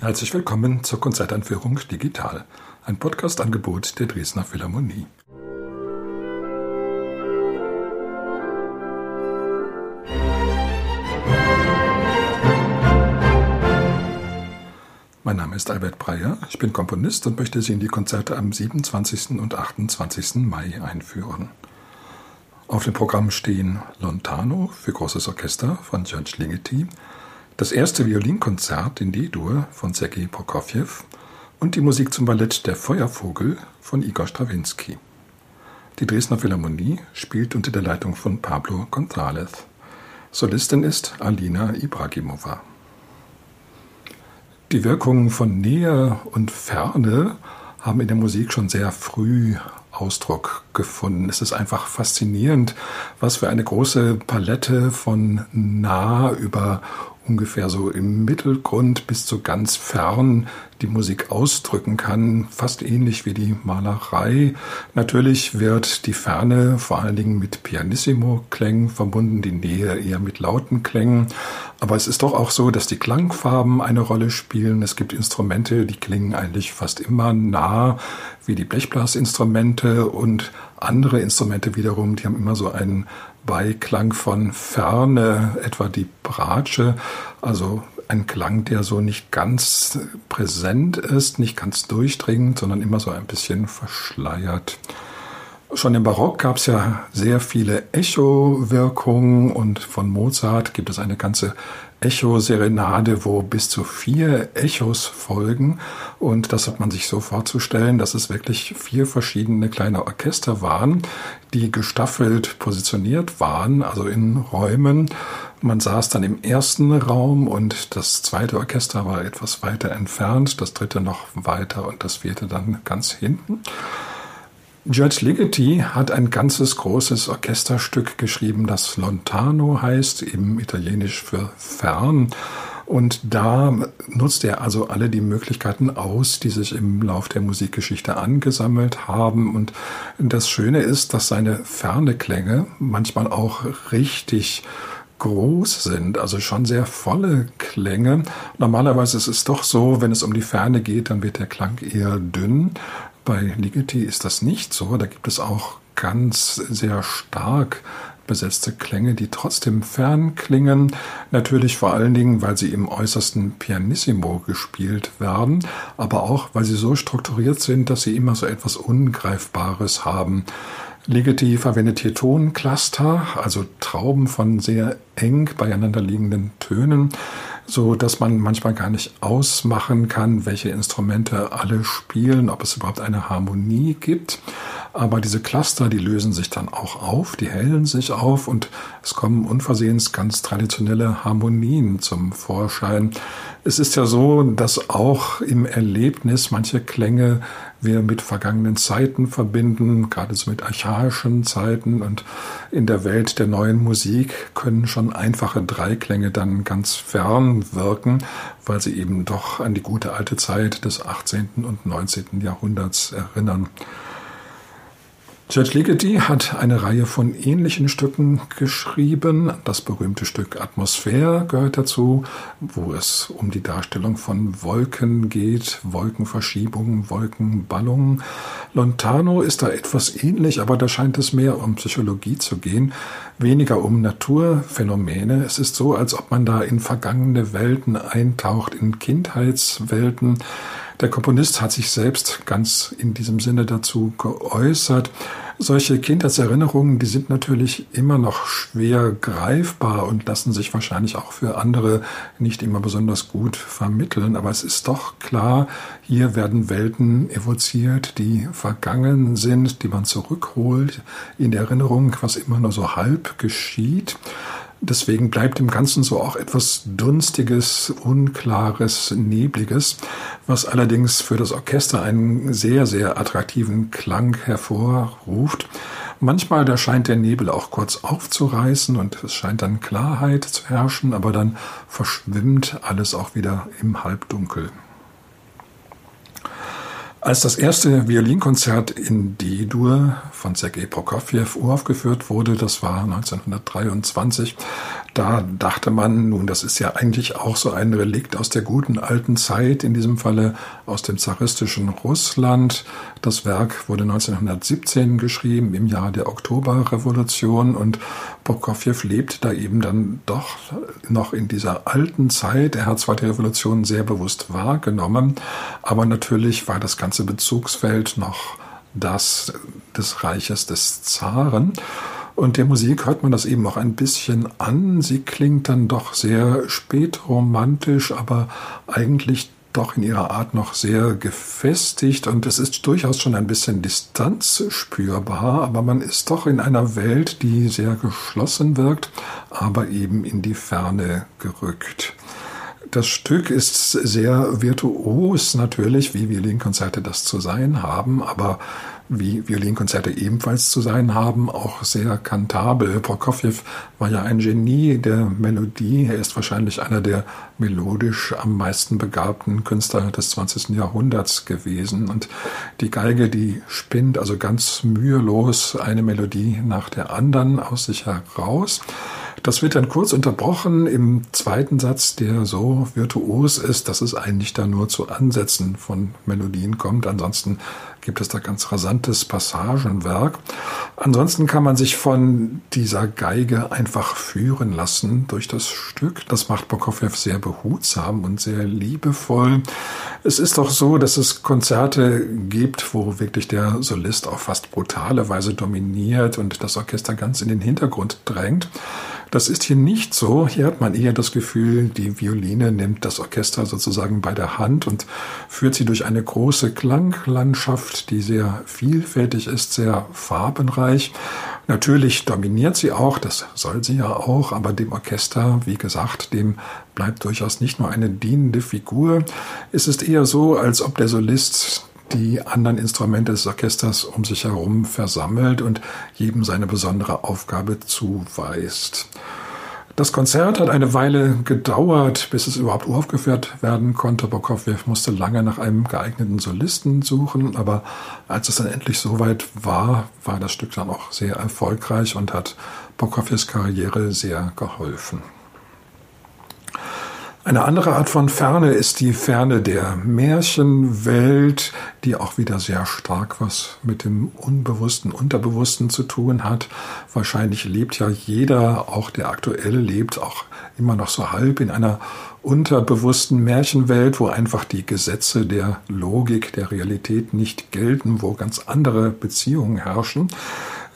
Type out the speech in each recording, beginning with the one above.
Herzlich willkommen zur Konzertanführung Digital, ein Podcast-Angebot der Dresdner Philharmonie. Mein Name ist Albert Breyer, ich bin Komponist und möchte Sie in die Konzerte am 27. und 28. Mai einführen. Auf dem Programm stehen Lontano für großes Orchester von George Ligeti, das erste Violinkonzert in D-Dur von Sergei Prokofjew und die Musik zum Ballett Der Feuervogel von Igor Strawinski. Die Dresdner Philharmonie spielt unter der Leitung von Pablo González. Solistin ist Alina Ibragimova. Die Wirkungen von Nähe und Ferne haben in der Musik schon sehr früh Ausdruck gefunden. Es ist einfach faszinierend, was für eine große Palette von nah über ungefähr so im Mittelgrund bis zu ganz fern die Musik ausdrücken kann, fast ähnlich wie die Malerei. Natürlich wird die Ferne vor allen Dingen mit Pianissimo-Klängen verbunden, die Nähe eher mit lauten Klängen. Aber es ist doch auch so, dass die Klangfarben eine Rolle spielen. Es gibt Instrumente, die klingen eigentlich fast immer nah, wie die Blechblasinstrumente und andere Instrumente wiederum, die haben immer so einen Beiklang von Ferne, etwa die Bratsche, also ein Klang, der so nicht ganz präsent ist, nicht ganz durchdringend, sondern immer so ein bisschen verschleiert. Schon im Barock gab es ja sehr viele Echo-Wirkungen und von Mozart gibt es eine ganze Echo-Serenade, wo bis zu vier Echos folgen. Und das hat man sich so vorzustellen, dass es wirklich vier verschiedene kleine Orchester waren, die gestaffelt positioniert waren, also in Räumen. Man saß dann im ersten Raum und das zweite Orchester war etwas weiter entfernt, das dritte noch weiter und das vierte dann ganz hinten. George Ligeti hat ein ganzes großes Orchesterstück geschrieben, das Lontano heißt, eben italienisch für fern. Und da nutzt er also alle die Möglichkeiten aus, die sich im Lauf der Musikgeschichte angesammelt haben. Und das Schöne ist, dass seine ferne Klänge manchmal auch richtig groß sind, also schon sehr volle Klänge. Normalerweise ist es doch so, wenn es um die Ferne geht, dann wird der Klang eher dünn. Bei Ligeti ist das nicht so. Da gibt es auch ganz sehr stark besetzte Klänge, die trotzdem fern klingen. Natürlich vor allen Dingen, weil sie im äußersten Pianissimo gespielt werden, aber auch, weil sie so strukturiert sind, dass sie immer so etwas Ungreifbares haben. Ligeti verwendet hier Toncluster, also Trauben von sehr eng beieinander liegenden Tönen so dass man manchmal gar nicht ausmachen kann, welche Instrumente alle spielen, ob es überhaupt eine Harmonie gibt. Aber diese Cluster, die lösen sich dann auch auf, die hellen sich auf und es kommen unversehens ganz traditionelle Harmonien zum Vorschein. Es ist ja so, dass auch im Erlebnis manche Klänge wir mit vergangenen Zeiten verbinden, gerade so mit archaischen Zeiten und in der Welt der neuen Musik können schon einfache Dreiklänge dann ganz fern wirken, weil sie eben doch an die gute alte Zeit des 18. und 19. Jahrhunderts erinnern. George Ligeti hat eine Reihe von ähnlichen Stücken geschrieben. Das berühmte Stück Atmosphäre gehört dazu, wo es um die Darstellung von Wolken geht, Wolkenverschiebungen, Wolkenballungen. Lontano ist da etwas ähnlich, aber da scheint es mehr um Psychologie zu gehen, weniger um Naturphänomene. Es ist so, als ob man da in vergangene Welten eintaucht, in Kindheitswelten. Der Komponist hat sich selbst ganz in diesem Sinne dazu geäußert. Solche Kindheitserinnerungen, die sind natürlich immer noch schwer greifbar und lassen sich wahrscheinlich auch für andere nicht immer besonders gut vermitteln. Aber es ist doch klar, hier werden Welten evoziert, die vergangen sind, die man zurückholt in der Erinnerung, was immer nur so halb geschieht. Deswegen bleibt im Ganzen so auch etwas Dunstiges, Unklares, Nebliges, was allerdings für das Orchester einen sehr, sehr attraktiven Klang hervorruft. Manchmal da scheint der Nebel auch kurz aufzureißen und es scheint dann Klarheit zu herrschen, aber dann verschwimmt alles auch wieder im Halbdunkel. Als das erste Violinkonzert in D-Dur von Sergei Prokofjew uraufgeführt wurde, das war 1923, Da dachte man, nun, das ist ja eigentlich auch so ein Relikt aus der guten alten Zeit, in diesem Falle aus dem zaristischen Russland. Das Werk wurde 1917 geschrieben, im Jahr der Oktoberrevolution und Prokofjew lebt da eben dann doch noch in dieser alten Zeit. Er hat zwar die Revolution sehr bewusst wahrgenommen, aber natürlich war das ganze Bezugsfeld noch das des Reiches des Zaren. Und der Musik hört man das eben auch ein bisschen an. Sie klingt dann doch sehr spätromantisch, aber eigentlich doch in ihrer Art noch sehr gefestigt und es ist durchaus schon ein bisschen Distanz spürbar, aber man ist doch in einer Welt, die sehr geschlossen wirkt, aber eben in die Ferne gerückt. Das Stück ist sehr virtuos natürlich, wie Violinkonzerte das zu sein haben, aber wie Violinkonzerte ebenfalls zu sein haben, auch sehr kantabel. Prokofjew war ja ein Genie der Melodie. Er ist wahrscheinlich einer der melodisch am meisten begabten Künstler des 20. Jahrhunderts gewesen. Und die Geige, die spinnt also ganz mühelos eine Melodie nach der anderen aus sich heraus. Das wird dann kurz unterbrochen im zweiten Satz, der so virtuos ist, dass es eigentlich da nur zu Ansätzen von Melodien kommt. Ansonsten gibt es da ganz rasantes Passagenwerk. Ansonsten kann man sich von dieser Geige einfach führen lassen durch das Stück. Das macht Prokofjew sehr behutsam und sehr liebevoll. Es ist doch so, dass es Konzerte gibt, wo wirklich der Solist auf fast brutale Weise dominiert und das Orchester ganz in den Hintergrund drängt. Das ist hier nicht so. Hier hat man eher das Gefühl, die Violine nimmt das Orchester sozusagen bei der Hand und führt sie durch eine große Klanglandschaft, die sehr vielfältig ist, sehr farbenreich. Natürlich dominiert sie auch, das soll sie ja auch, aber dem Orchester, wie gesagt, dem bleibt durchaus nicht nur eine dienende Figur. Es ist eher so, als ob der Solist die anderen Instrumente des Orchesters um sich herum versammelt und jedem seine besondere Aufgabe zuweist. Das Konzert hat eine Weile gedauert, bis es überhaupt aufgeführt werden konnte. Prokofjew musste lange nach einem geeigneten Solisten suchen, aber als es dann endlich soweit war, war das Stück dann auch sehr erfolgreich und hat Prokofjews Karriere sehr geholfen. Eine andere Art von Ferne ist die Ferne der Märchenwelt, die auch wieder sehr stark was mit dem Unbewussten, Unterbewussten zu tun hat. Wahrscheinlich lebt ja jeder, auch der aktuelle lebt, auch immer noch so halb in einer unterbewussten Märchenwelt, wo einfach die Gesetze der Logik, der Realität nicht gelten, wo ganz andere Beziehungen herrschen.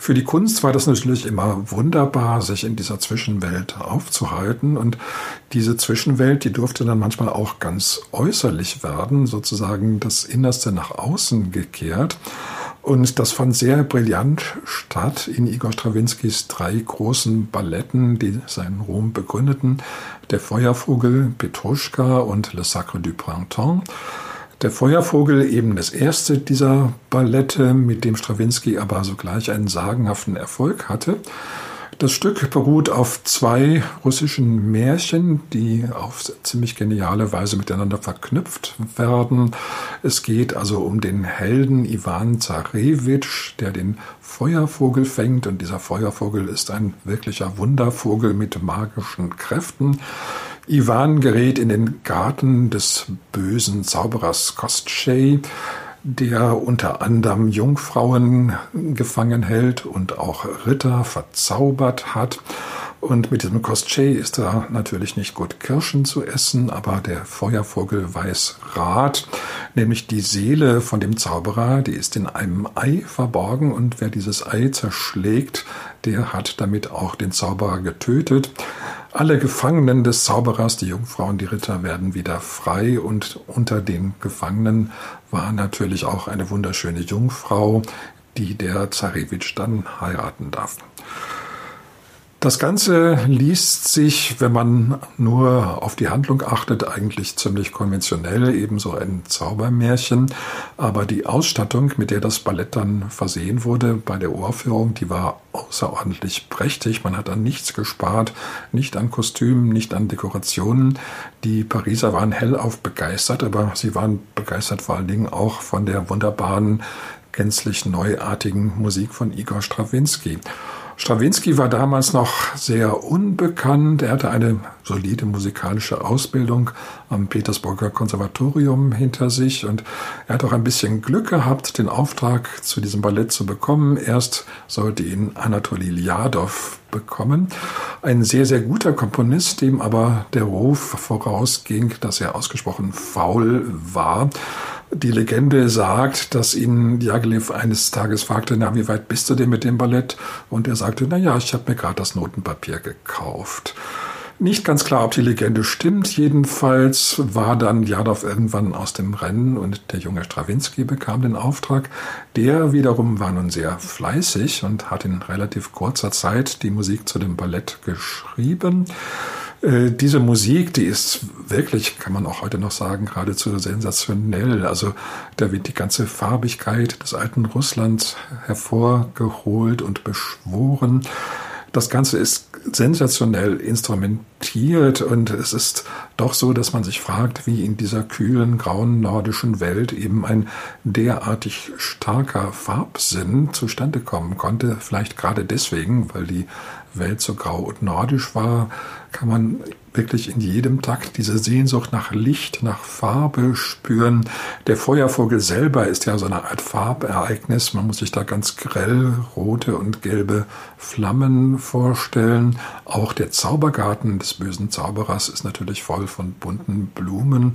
Für die Kunst war das natürlich immer wunderbar, sich in dieser Zwischenwelt aufzuhalten. Und diese Zwischenwelt, die durfte dann manchmal auch ganz äußerlich werden, sozusagen das Innerste nach außen gekehrt. Und das fand sehr brillant statt in Igor Strawinskys drei großen Balletten, die seinen Ruhm begründeten. Der Feuervogel, Petruschka und Le Sacre du Printemps. Der Feuervogel eben das erste dieser Ballette, mit dem Strawinski aber sogleich einen sagenhaften Erfolg hatte. Das Stück beruht auf zwei russischen Märchen, die auf ziemlich geniale Weise miteinander verknüpft werden. Es geht also um den Helden Ivan Zarewitsch, der den Feuervogel fängt und dieser Feuervogel ist ein wirklicher Wundervogel mit magischen Kräften. Ivan gerät in den Garten des bösen Zauberers Kostschei, der unter anderem Jungfrauen gefangen hält und auch Ritter verzaubert hat. Und mit diesem Kostschei ist da natürlich nicht gut Kirschen zu essen, aber der Feuervogel weiß Rat, nämlich die Seele von dem Zauberer, die ist in einem Ei verborgen und wer dieses Ei zerschlägt, der hat damit auch den Zauberer getötet. Alle Gefangenen des Zauberers, die Jungfrauen, die Ritter, werden wieder frei und unter den Gefangenen war natürlich auch eine wunderschöne Jungfrau, die der Zarewitsch dann heiraten darf. Das Ganze liest sich, wenn man nur auf die Handlung achtet, eigentlich ziemlich konventionell, ebenso ein Zaubermärchen. Aber die Ausstattung, mit der das Ballett dann versehen wurde bei der Uraufführung, die war außerordentlich prächtig. Man hat an nichts gespart, nicht an Kostümen, nicht an Dekorationen. Die Pariser waren hellauf begeistert, aber sie waren begeistert vor allen Dingen auch von der wunderbaren, gänzlich neuartigen Musik von Igor Strawinski. Strawinski war damals noch sehr unbekannt. Er hatte eine solide musikalische Ausbildung am Petersburger Konservatorium hinter sich und er hat auch ein bisschen Glück gehabt, den Auftrag zu diesem Ballett zu bekommen. Erst sollte ihn Anatoli Lyadov bekommen. Ein sehr, sehr guter Komponist, dem aber der Ruf vorausging, dass er ausgesprochen faul war. Die Legende sagt, dass ihn Diaghilev eines Tages fragte, na, wie weit bist du denn mit dem Ballett? Und er sagte, na ja, ich habe mir gerade das Notenpapier gekauft. Nicht ganz klar, ob die Legende stimmt. Jedenfalls war dann Jadov irgendwann aus dem Rennen und der junge Strawinski bekam den Auftrag. Der wiederum war nun sehr fleißig und hat in relativ kurzer Zeit die Musik zu dem Ballett geschrieben. Äh, diese Musik, die ist wirklich, kann man auch heute noch sagen, geradezu sensationell. Also da wird die ganze Farbigkeit des alten Russlands hervorgeholt und beschworen. Das Ganze ist sensationell instrumentiert und es ist doch so, dass man sich fragt, wie in dieser kühlen, grauen nordischen Welt eben ein derartig starker Farbsinn zustande kommen konnte. Vielleicht gerade deswegen, weil die Welt so grau und nordisch war, kann man wirklich in jedem Takt diese Sehnsucht nach Licht, nach Farbe spüren. Der Feuervogel selber ist ja so eine Art Farbereignis. Man muss sich da ganz grell rote und gelbe Flammen vorstellen. Auch der Zaubergarten des bösen Zauberers ist natürlich voll von bunten Blumen.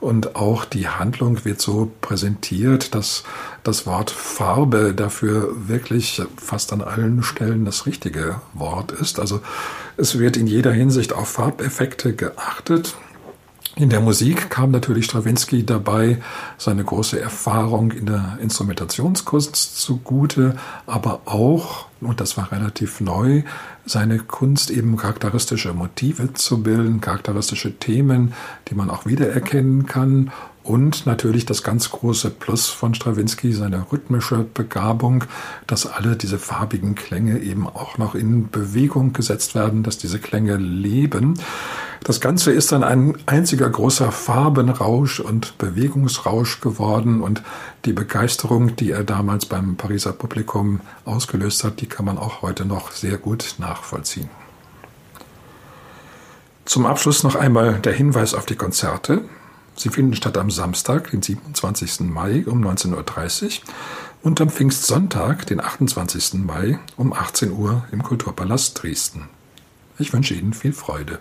Und auch die Handlung wird so präsentiert, dass das Wort Farbe dafür wirklich fast an allen Stellen das richtige Wort ist. Also es wird in jeder Hinsicht auf Farbeffekte geachtet. In der Musik kam natürlich Stravinsky dabei seine große Erfahrung in der Instrumentationskunst zugute, aber auch, und das war relativ neu, seine Kunst eben charakteristische Motive zu bilden, charakteristische Themen, die man auch wiedererkennen kann und natürlich das ganz große Plus von Stravinsky, seine rhythmische Begabung, dass alle diese farbigen Klänge eben auch noch in Bewegung gesetzt werden, dass diese Klänge leben. Das Ganze ist dann ein einziger großer Farbenrausch und Bewegungsrausch geworden und die Begeisterung, die er damals beim Pariser Publikum ausgelöst hat, die kann man auch heute noch sehr gut nachvollziehen. Zum Abschluss noch einmal der Hinweis auf die Konzerte. Sie finden statt am Samstag, den 27. Mai um 19.30 Uhr und am Pfingstsonntag, den 28. Mai um 18 Uhr im Kulturpalast Dresden. Ich wünsche Ihnen viel Freude.